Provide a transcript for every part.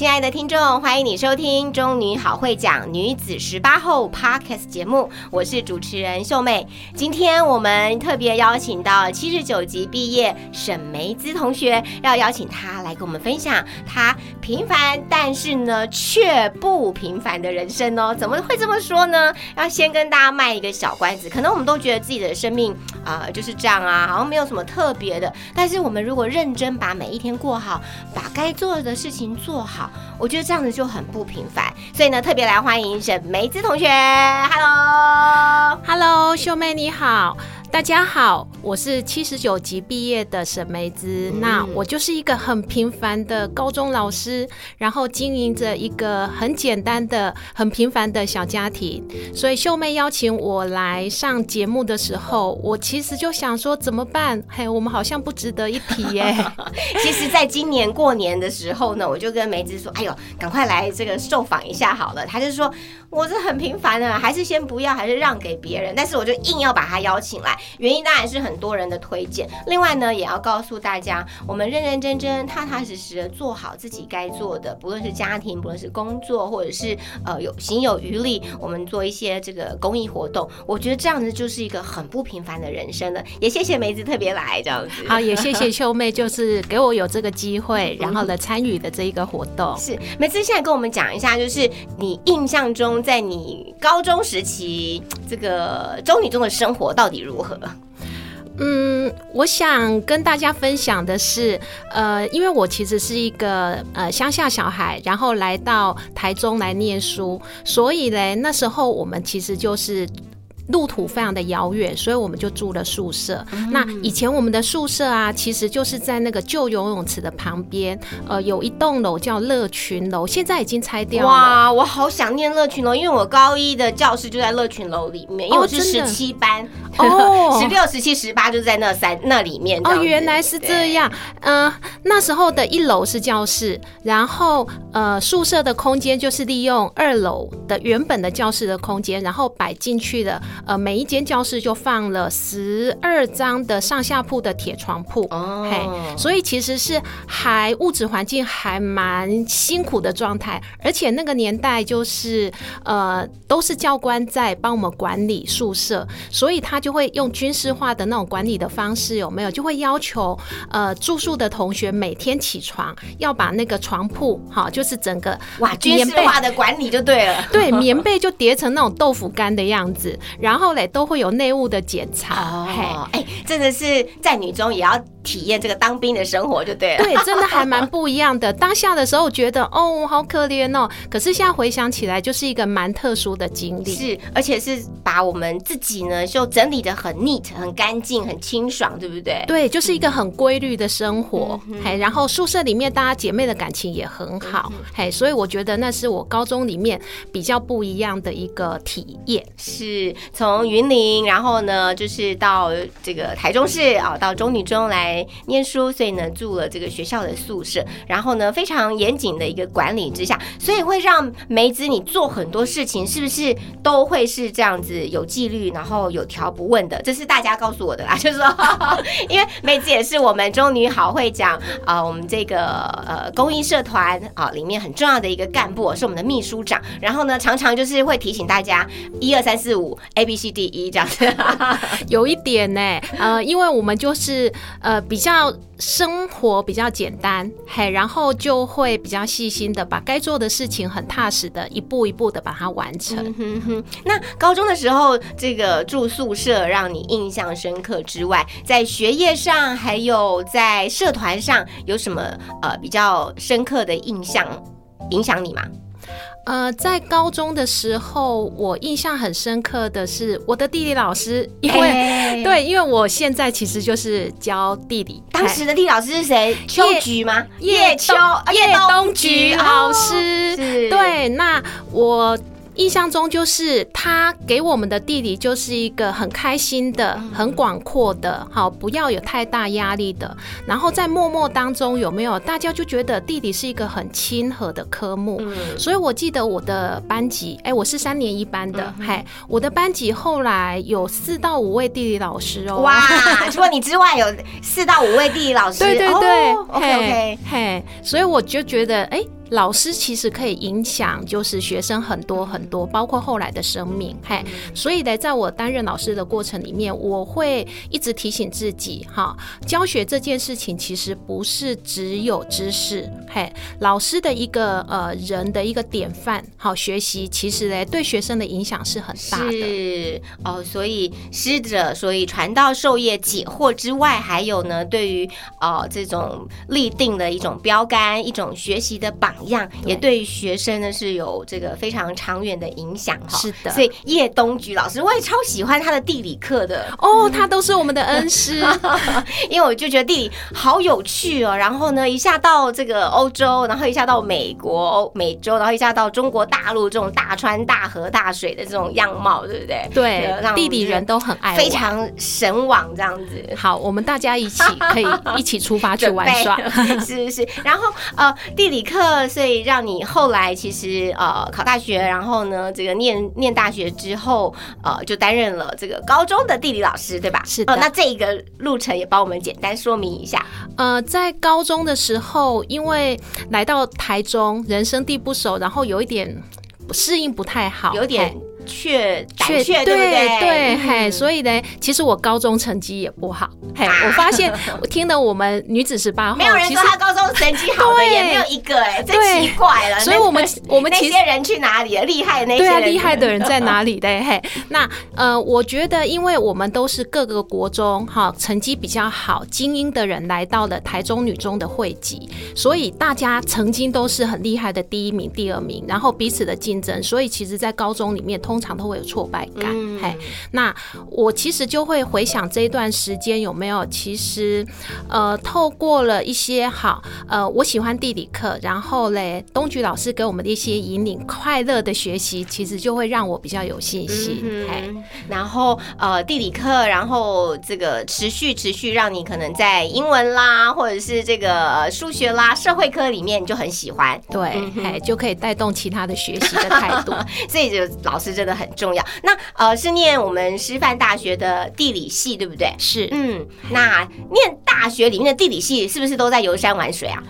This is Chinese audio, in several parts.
亲爱的听众，欢迎你收听《中女好会讲女子十八后》Podcast 节目，我是主持人秀妹。今天我们特别邀请到七十九级毕业沈梅姿同学，要邀请她来跟我们分享她平凡但是呢却不平凡的人生哦。怎么会这么说呢？要先跟大家卖一个小关子，可能我们都觉得自己的生命啊、就是这样啊，好像没有什么特别的。但是我们如果认真把每一天过好，把该做的事情做好，我觉得这样子就很不平凡。所以呢，特别来欢迎沈梅子同学，Hello。Hello，秀妹你好，大家好，我是七十九级毕业的沈梅姿。那我就是一个很平凡的高中老师，然后经营着一个很简单的、很平凡的小家庭。所以秀妹邀请我来上节目的时候，我其实就想说怎么办？嘿，我们好像不值得一提耶。其实，在今年过年的时候呢，我就跟梅子说：“哎呦，赶快来这个受访一下好了。”她就说：“我是很平凡的，还是先不要，还是让给别人。”但是我就硬要把他邀请来，原因当然是很多人的推荐。另外呢，也要告诉大家，我们认认真真、踏踏实实的做好自己该做的，不论是家庭，不论是工作，或者是呃有行有余力，我们做一些这个公益活动。我觉得这样子就是一个很不平凡的人生了。也谢谢梅子特别来这样子。好，也谢谢秀妹，就是给我有这个机会，然后呢参与的这一个活动。是，梅子现在跟我们讲一下，就是你印象中在你高中时期这个中女中的生活到底如何？嗯，我想跟大家分享的是，呃，因为我其实是一个呃乡下小孩，然后来到台中来念书，所以嘞，那时候我们其实就是。路途非常的遥远，所以我们就住了宿舍。那以前我们的宿舍啊，其实就是在那个旧游泳池的旁边，呃，有一栋楼叫乐群楼，现在已经拆掉了。哇，我好想念乐群楼，因为我高一的教室就在乐群楼里面，因为我是十七班，哦 十六、十七、十八就在那三那里面。哦，原来是这。样。呃，那时候的一楼是教室，然后呃宿舍的空间就是利用二楼的原本的教室的空间，然后摆进去的。呃，每一间教室就放了十二张的上下铺的铁床铺。哦嘿，所以其实是还物质环境还蛮辛苦的状态，而且那个年代就是呃都是教官在帮我们管理宿舍，所以他就会用军事化的那种管理的方式，有没有？就会要求呃住宿的同学每天起床要把那个床铺哈，就是整个哇，军事化的管理就对了。对，棉被就叠成那种豆腐干的样子，然 后嘞都会有内务的检查，嘿。哦，哎，真的是在女中也要体验这个当兵的生活就对了。对，真的还蛮不一样的。当下的时候觉得哦，好可怜哦，可是现在回想起来，就是一个蛮特殊的经历。是，而且是把我们自己呢就整理的很 neat、很干净、很清爽，对不对？对，就是一个很规律的生活，嘿，然后宿舍里面大家姐妹的感情也很好，嘿，所以我觉得那是我高中里面比较不一样的一个体验。是从云林，然后呢，就是到这个台中市啊，到中女中来念书，所以呢住了这个学校的宿舍，然后呢非常严谨的一个管理之下，所以会让梅子你做很多事情，是不是都会是这样子有纪律，然后有条不紊的？这是大家告诉我的啦，就是说，因为梅子也是我们中女好会讲啊、我们这个呃公益社团啊、里面很重要的一个干部，是我们的秘书长，然后呢常常就是会提醒大家一二三四五 A B C D E 这样子。有一点呢，呃，因为我们就是呃比较生活比较简单，嘿，然后就会比较细心的把该做的事情很踏实的一步一步的把它完成。哼哼，那高中的时候，这个住宿舍让你印象深刻之外，在学业上还有在社团上有什么呃比较深刻的印象影响你吗？呃，在高中的时候，我印象很深刻的是我的地理老师，因为、哎对，因为我现在其实就是教地理，当时的地理老师是谁？秋菊吗？叶秋叶冬菊老哦师，是，对，那我。印象中就是他给我们的地理就是一个很开心的、嗯很广阔的，好，不要有太大压力的。然后在默默当中有没有大家就觉得地理是一个很亲和的科目？嗯所以我记得我的班级，哎，我是三年一班的，嗯嗨、我的班级后来有四到五位地理老师哦。哇，除了你之外，有四到五位地理老师。对对对、，OK OK。嘿，所以我就觉得，哎、老师其实可以影响，就是学生很多很多，包括后来的生命，嘿，所以呢，在我担任老师的过程里面，我会一直提醒自己，哈，教学这件事情其实不是只有知识，嘿，老师的一个呃人的一个典范，好学习，其实呢对学生的影响是很大的。是哦，所以师者，所以传道授业解惑之外，还有呢，对于呃这种立定的一种标杆，一种学习的榜样，也对学生呢是有这个非常长远的影响哈。是的所以叶东菊老师，我也超喜欢他的地理课的，哦，他都是我们的恩师，因为我就觉得地理好有趣哦。然后呢，一下到这个欧洲，然后一下到美国、欧美洲，然后一下到中国大陆这种大川大河大水的这种样貌，对不对？对呃让，地理人都很爱非常神往这样子。好，我们大家一起可以一起出发去 玩耍。是是是，然后呃，地理课，所以让你后来其实呃考大学，然后呢，这个念念大学之后，呃，就担任了这个高中的地理老师，对吧？是的哦，那这一个路程也帮我们简单说明一下。呃，在高中的时候，因为来到台中，人生地不熟，然后有一点适应不太好，有点嘿怯胆确怯，对不对对？嘿，所以呢，其实我高中成绩也不好，嘿，啊 我发现我听了我们女子十八号，没有人说她高中成绩好的，也没有一个哎，真奇怪了。所以我们我们那些人去哪里了？厉害的那些人，对啊，厉害的人在哪里的？嘿，那呃，我觉得，因为我们都是各个国中哈成绩比较好、精英的人来到了台中女中的汇集，所以大家曾经都是很厉害的第一名、第二名，然后彼此的竞争，所以其实，在高中里面通常都会有挫败感。嗯嘿，那我其实就会回想这一段时间有没有，其实呃，透过了一些好呃，我喜欢地理课，然后嘞，东菊老师给我们的一些引领，快乐的学习，其实就会让我比较有信心。嘿，嗯，然后呃地理课，然后这个持续持续让你可能在英文啦，或者是这个呃数学啦、社会科里面你就很喜欢，对，嗯嘿，就可以带动其他的学习的态度。所以就老师真的很重要。那呃是念我们师范大学的地理系，对不对？是，嗯，那念大学里面的地理系是不是都在游山玩水啊？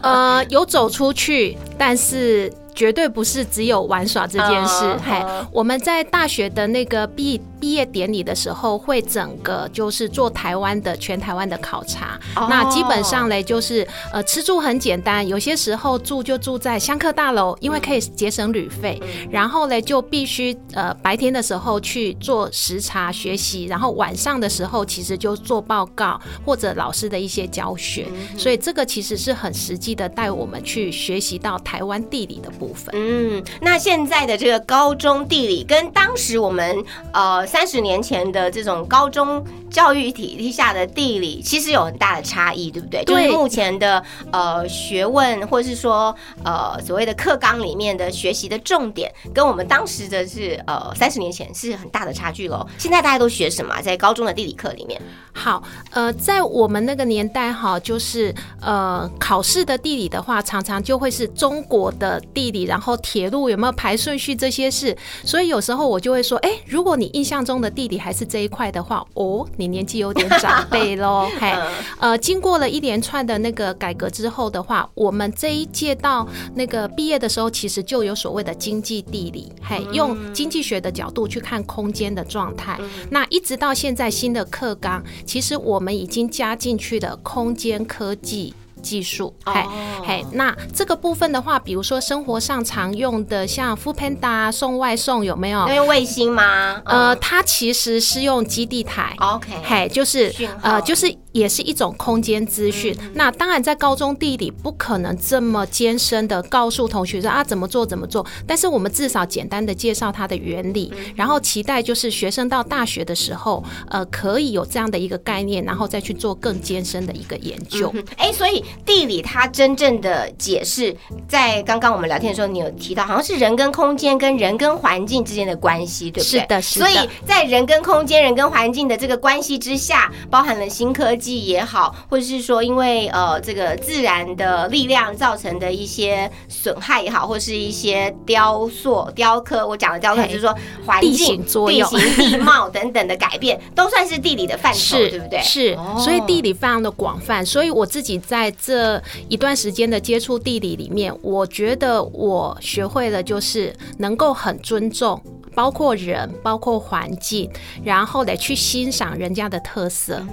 呃，有走出去，但是。绝对不是只有玩耍这件事嗯，嘿嗯，我们在大学的那个毕毕业典礼的时候，会整个就是做台湾的全台湾的考察。哦那基本上嘞，就是呃吃住很简单，有些时候住就住在香客大楼，因为可以节省旅费。然后嘞，就必须呃白天的时候去做时查学习，然后晚上的时候其实就做报告或者老师的一些教学。所以这个其实是很实际的，带我们去学习到台湾地理的部分。嗯，那现在的这个高中地理跟当时我们呃三十年前的这种高中教育体系下的地理，其实有很大的差异，对不对？对就是目前的呃学问，或是说呃所谓的课纲里面的学习的重点，跟我们当时的是呃三十年前是很大的差距喽。现在大家都学什么啊、在高中的地理课里面？好，呃，在我们那个年代哈，就是呃考试的地理的话，常常就会是中国的地理。理，然后铁路有没有排顺序这些事。所以有时候我就会说，哎，如果你印象中的地理还是这一块的话，哦，你年纪有点长 辈喽。嘿，呃，经过了一连串的那个改革之后的话，我们这一届到那个毕业的时候，其实就有所谓的经济地理，嘿，用经济学的角度去看空间的状态。那一直到现在新的课纲，其实我们已经加进去的空间科技。技术，嘿，嘿，那这个部分的话，比如说生活上常用的，像 f o o Panda 送外送有没有？用卫星吗？呃，它其实是用基地台，OK，嘿，就是呃，就是也是一种空间资讯。那当然，在高中地理不可能这么艰深的告诉同学说啊怎么做怎么做，但是我们至少简单的介绍它的原理，然后期待就是学生到大学的时候，呃，可以有这样的一个概念，然后再去做更艰深的一个研究。哎，所以。地理它真正的解释，在刚刚我们聊天的时候，你有提到，好像是人跟空间跟人跟环境之间的关系，对不对？是的，是的。所以在人跟空间、人跟环境的这个关系之下，包含了新科技也好，或者是说因为呃这个自然的力量造成的一些损害也好，或是一些雕塑、雕刻，我讲的雕刻就是说环境、地形、地貌等等的改变，都算是地理的范畴，对不对？是，所以地理非常的广泛。所以我自己在这一段时间的接触地理里面，我觉得我学会了就是能够很尊重。包括人，包括环境，然后得去欣赏人家的特色，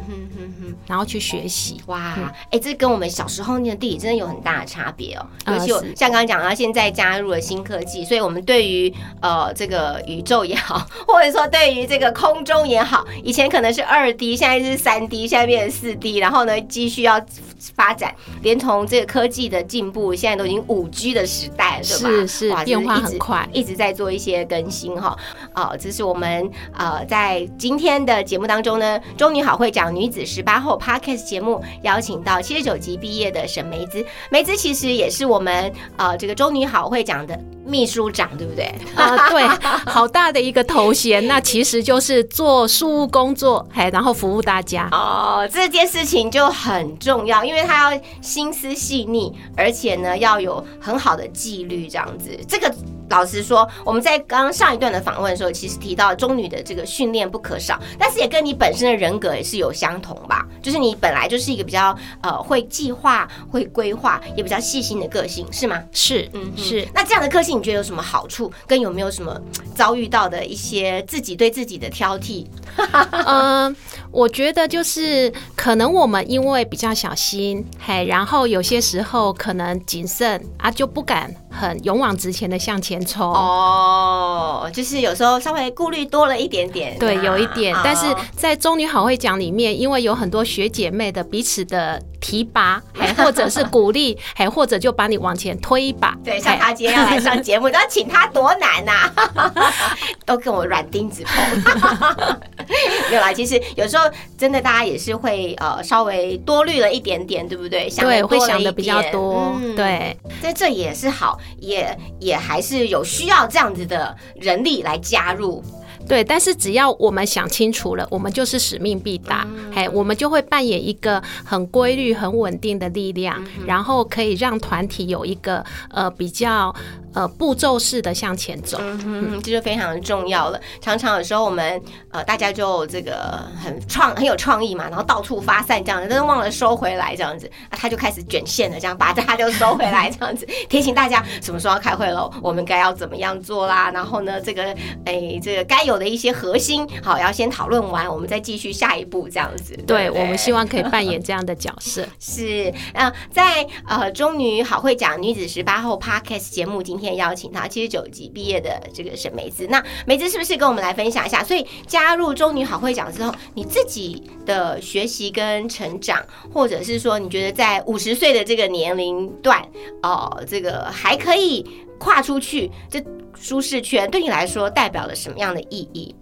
然后去学习。哇，哎，这跟我们小时候念的地理真的有很大的差别哦。尤其像刚刚讲到，现在加入了新科技，所以我们对于呃这个宇宙也好，或者说对于这个空中也好，以前可能是二 D，现在是三 D，现在变成四 D，然后呢继续要发展，连同这个科技的进步，现在都已经五 G 的时代了，对吧？是是，变化很快，一直在做一些更新哈。哦，这是我们呃在今天的节目当中呢，中女好会讲女子十八后 Podcast 节目邀请到七十九级毕业的沈梅子，梅子其实也是我们呃这个中女好会讲的秘书长，对不对？啊，对，好大的一个头衔，那其实就是做事务工作，嘿，然后服务大家。哦，这件事情就很重要，因为他要心思细腻，而且呢要有很好的纪律，这样子，这个。老实说，我们在刚刚上一段的访问的时候，其实提到中女的这个训练不可少，但是也跟你本身的人格也是有相同吧？就是你本来就是一个比较呃会计划、会规划，也比较细心的个性，是吗？是，嗯，是。那这样的个性，你觉得有什么好处？跟有没有什么遭遇到的一些自己对自己的挑剔？嗯，我觉得就是可能我们因为比较小心，嘿，然后有些时候可能谨慎啊，就不敢很勇往直前的向前。冲哦，就是有时候稍微顾虑多了一点点，对，有一点。但是在中女好会讲里面，因为有很多学姐妹的彼此的提拔，还或者是鼓励，还或者就把你往前推一把。对，像他今天要来上节目，要请他多难呐，都跟我软钉子碰。没有啦，其实有时候真的大家也是会呃稍微多虑了一点点，对不对？想对，会想的比较多。对，在这也是好，也也还是有需要这样子的人力来加入。对，但是只要我们想清楚了，我们就是使命必达，嘿，我们就会扮演一个很规律、很稳定的力量，然后可以让团体有一个呃比较。呃，步骤式的向前走，嗯这就非常重要了。常常有时候我们呃，大家就这个很创很有创意嘛，然后到处发散这样子，但是忘了收回来这样子，那他就开始卷线了，这样把它就收回来这样子，提醒大家什么时候要开会喽，我们该要怎么样做啦。然后呢，这个哎，这个该有的一些核心，好，要先讨论完，我们再继续下一步这样子。对，我们希望可以扮演这样的角色。是，嗯，在呃中女好会讲女子十八后 Podcast 节目今天。天邀请他七十九级毕业的这个沈梅子，那梅子是不是跟我们来分享一下？所以加入中女好会长之后，你自己的学习跟成长，或者是说你觉得在五十岁的这个年龄段，哦，这个还可以跨出去这舒适圈，对你来说代表了什么样的意义？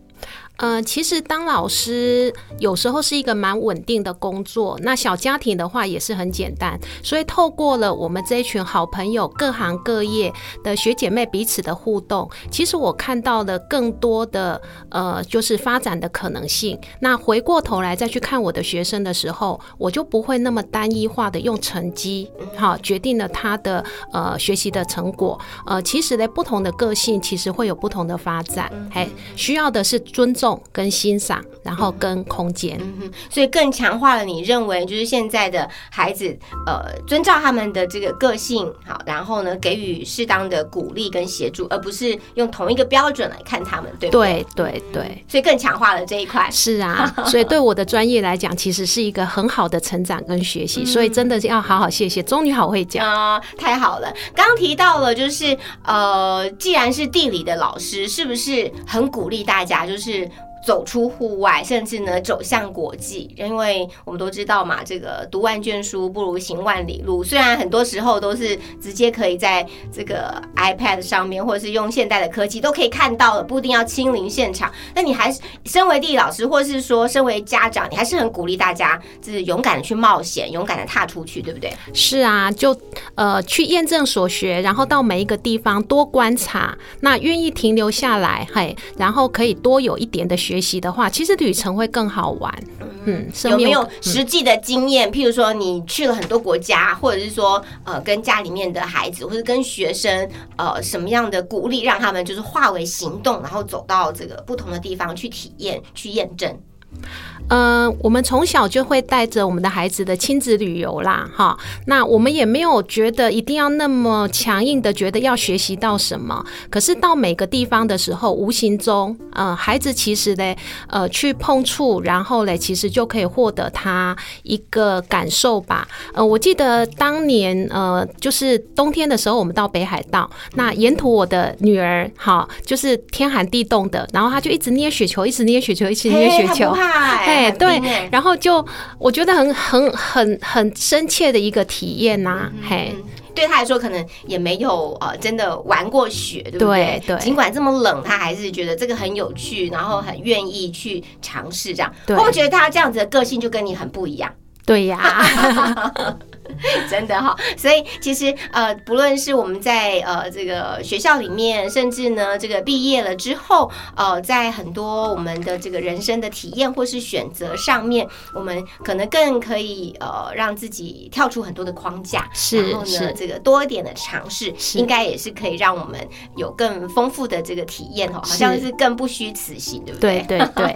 呃，其实当老师有时候是一个蛮稳定的工作，那小家庭的话也是很简单。所以透过了我们这一群好朋友，各行各业的学姐妹彼此的互动，其实我看到了更多的呃，就是发展的可能性。那回过头来再去看我的学生的时候，我就不会那么单一化的用成绩好决定了他的呃学习的成果。呃，其实呢，不同的个性其实会有不同的发展，哎，需要的是尊重。跟欣赏，然后跟空间，嗯哼，所以更强化了你认为就是现在的孩子，呃，遵照他们的这个个性，好，然后呢，给予适当的鼓励跟协助，而不是用同一个标准来看他们，对不对？对对对，所以更强化了这一块。是啊，所以对我的专业来讲，其实是一个很好的成长跟学习，所以真的是要好好谢谢中女好会讲啊，太好了。刚刚提到了，就是呃，既然是地理的老师，是不是很鼓励大家就是？走出户外，甚至呢走向国际，因为我们都知道嘛，这个读万卷书不如行万里路。虽然很多时候都是直接可以在这个 iPad 上面，或者是用现代的科技都可以看到了，不一定要亲临现场。那你还是身为地理老师，或是说身为家长，你还是很鼓励大家，就是勇敢的去冒险，勇敢的踏出去，对不对？是啊，就呃去验证所学，然后到每一个地方多观察，那愿意停留下来，嘿，然后可以多有一点的学。学习的话，其实旅程会更好玩。嗯，有没有实际的经验？譬如说，你去了很多国家，或者是说，呃，跟家里面的孩子，或者跟学生，呃，什么样的鼓励，让他们就是化为行动，然后走到这个不同的地方去体验、去验证。嗯，我们从小就会带着我们的孩子的亲子旅游啦，哈。那我们也没有觉得一定要那么强硬的觉得要学习到什么。可是到每个地方的时候，无形中，呃，孩子其实呢，呃，去碰触，然后嘞，其实就可以获得他一个感受吧。呃，我记得当年，呃，就是冬天的时候，我们到北海道，那沿途我的女儿，哈，就是天寒地冻的，然后她就一直捏雪球，一直捏雪球，一直捏雪球。对，然后就我觉得很很很很深切的一个体验呐，嘿，对他来说可能也没有呃真的玩过雪，对不对？对，尽管这么冷，他还是觉得这个很有趣，然后很愿意去尝试这样。会不会觉得他这样子的个性就跟你很不一样？对呀。真的哈，所以其实呃，不论是我们在呃这个学校里面，甚至呢这个毕业了之后，呃，在很多我们的这个人生的体验或是选择上面，我们可能更可以呃让自己跳出很多的框架，是然后呢这个多一点的尝试，应该也是可以让我们有更丰富的这个体验哦，好像是更不虚此行，对不对？对对 对。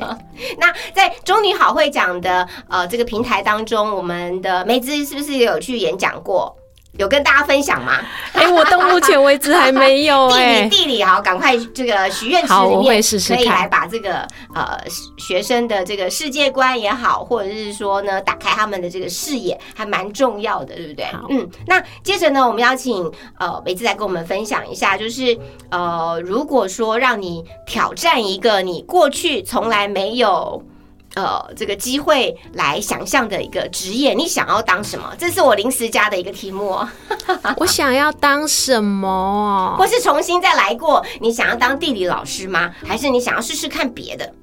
那在中女好会讲的呃这个平台当中，我们的梅子是不是有？去演讲过，有跟大家分享吗？哎，我到目前为止还没有。地理地理好，赶快这个许愿池里面可以来把这个呃学生的这个世界观也好，或者是说呢，打开他们的这个视野，还蛮重要的，对不对？嗯，那接着呢，我们邀请呃梅子来跟我们分享一下，就是呃，如果说让你挑战一个你过去从来没有。呃，这个机会来想象的一个职业，你想要当什么？这是我临时加的一个题目。我想要当什么？或是重新再来过？你想要当地理老师吗？还是你想要试试看别的？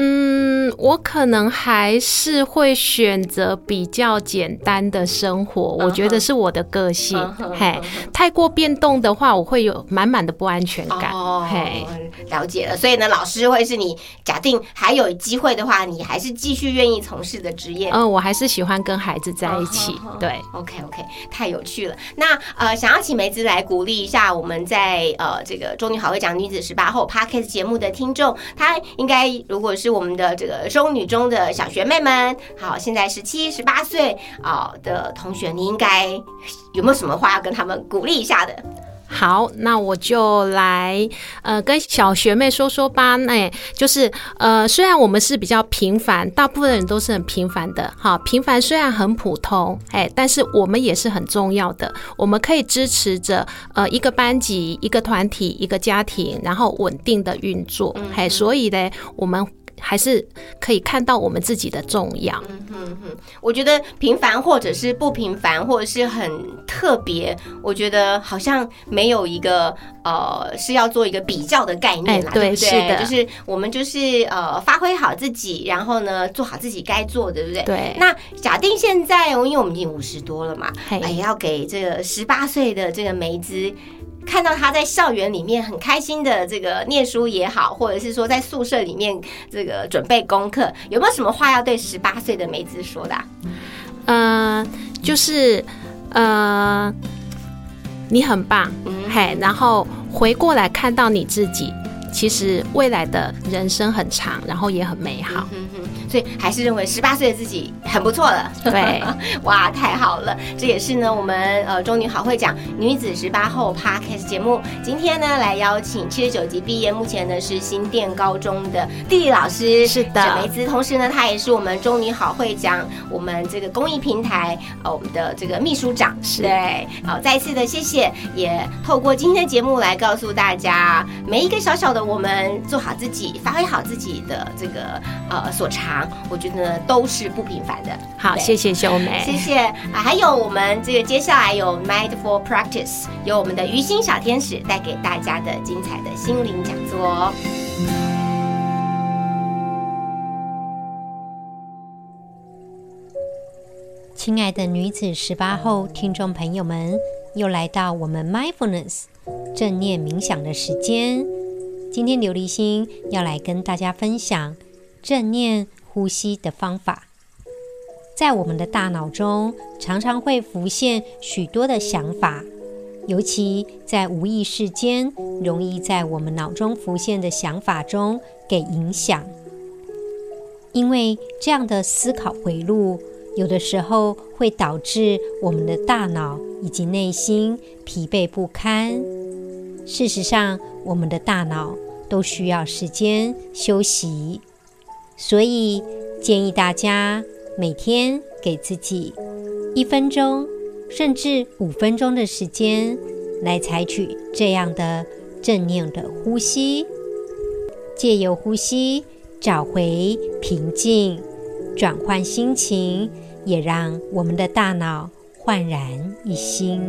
嗯，我可能还是会选择比较简单的生活。我觉得是我的个性。嘿，太过变动的话，我会有满满的不安全感。哦嘿，了解了。所以呢，老师会是你假定还有机会的话，你还是继续愿意从事的职业。嗯，我还是喜欢跟孩子在一起。对，OK OK，太有趣了。那呃，想要请梅子来鼓励一下我们在呃这个中女好会讲女子十八后 Podcast 节目的听众，他应该如果。是我们的这个中女中的小学妹们，好，现在十七、十八岁啊的同学，你应该有没有什么话要跟他们鼓励一下的？好，那我就来呃跟小学妹说说吧。那就是呃，虽然我们是比较平凡，大部分人都是很平凡的。哈，平凡虽然很普通，哎，但是我们也是很重要的。我们可以支持着呃一个班级、一个团体、一个家庭，然后稳定的运作。哎，所以呢，我们。还是可以看到我们自己的重要嗯哼。我觉得平凡或者是不平凡，或者是很特别，我觉得好像没有一个呃是要做一个比较的概念啦，哎对不对？是的就是我们就是呃发挥好自己，然后呢做好自己该做的，对不对？对那假定现在，因为我们已经五十多了嘛，嘿哎，要给这个十八岁的这个梅子。看到他在校园里面很开心的这个念书也好，或者是说在宿舍里面这个准备功课，有没有什么话要对十八岁的梅子说的啊、呃，就是呃，你很棒，嘿，然后回过来看到你自己，其实未来的人生很长，然后也很美好。嗯哼，所以还是认为十八岁的自己很不错了。对，哇，太好了！这也是呢，我们呃中女好会讲女子十八后 Podcast 节目，今天呢来邀请七十九级毕业，目前呢是新店高中的地理老师，是的。沈梅姿，同时呢，她也是我们中女好会讲我们这个公益平台呃我们的这个秘书长，是。对，好，再一次的谢谢，也透过今天的节目来告诉大家，每一个小小的我们做好自己，发挥好自己的这个呃所长，我觉得都是不平凡的。好，对谢谢秀梅，谢谢啊！还有我们这个接下来有 Mindful Practice，有我们的于心小天使带给大家的精彩的心灵讲座哦。亲爱的女子十八后听众朋友们，又来到我们 mindfulness 正念冥想的时间。今天琉璃心要来跟大家分享正念呼吸的方法。在我们的大脑中，常常会浮现许多的想法，尤其在无意识间，容易在我们脑中浮现的想法中给影响。因为这样的思考回路，有的时候会导致我们的大脑以及内心疲惫不堪。事实上，我们的大脑都需要时间休息，所以建议大家每天给自己一分钟，甚至五分钟的时间，来采取这样的正念的呼吸，借由呼吸找回平静，转换心情，也让我们的大脑焕然一新。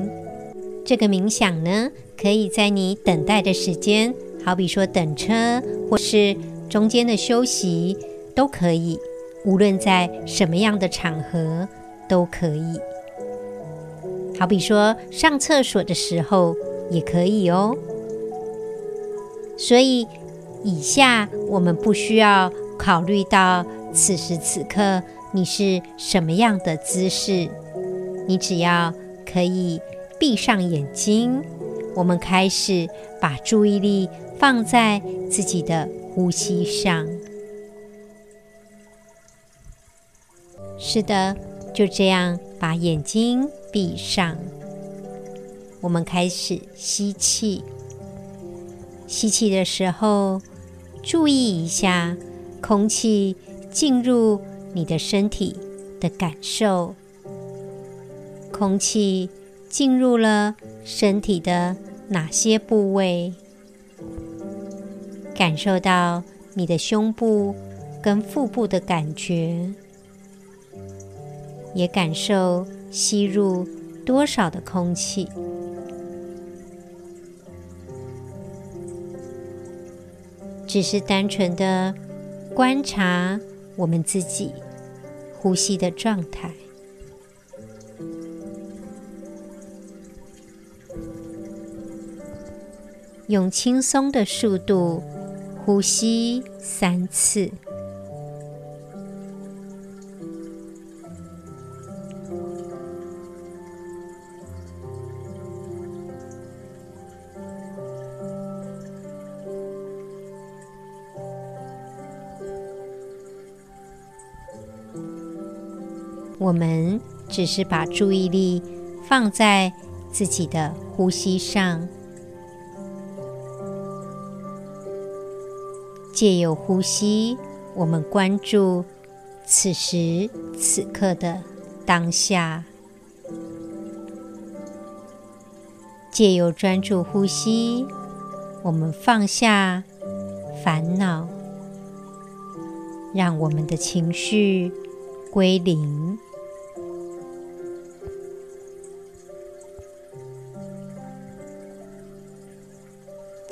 这个冥想呢，可以在你等待的时间，好比说等车，或是中间的休息，都可以。无论在什么样的场合都可以。好比说上厕所的时候也可以哦。所以以下我们不需要考虑到此时此刻你是什么样的姿势，你只要可以闭上眼睛，我们开始把注意力放在自己的呼吸上。是的，就这样把眼睛闭上。我们开始吸气，吸气的时候，注意一下空气进入你的身体的感受。空气进入了身体的哪些部位？感受到你的胸部跟腹部的感觉。也感受吸入多少的空气，只是单纯的观察我们自己呼吸的状态，用轻松的速度呼吸三次。我们只是把注意力放在自己的呼吸上，借由呼吸，我们关注此时此刻的当下，借由专注呼吸，我们放下烦恼，让我们的情绪归零。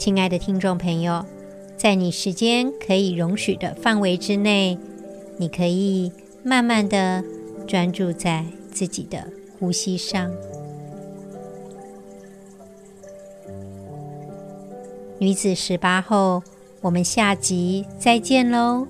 亲爱的听众朋友，在你时间可以容许的范围之内，你可以慢慢的专注在自己的呼吸上。女子十八后，我们下集再见喽。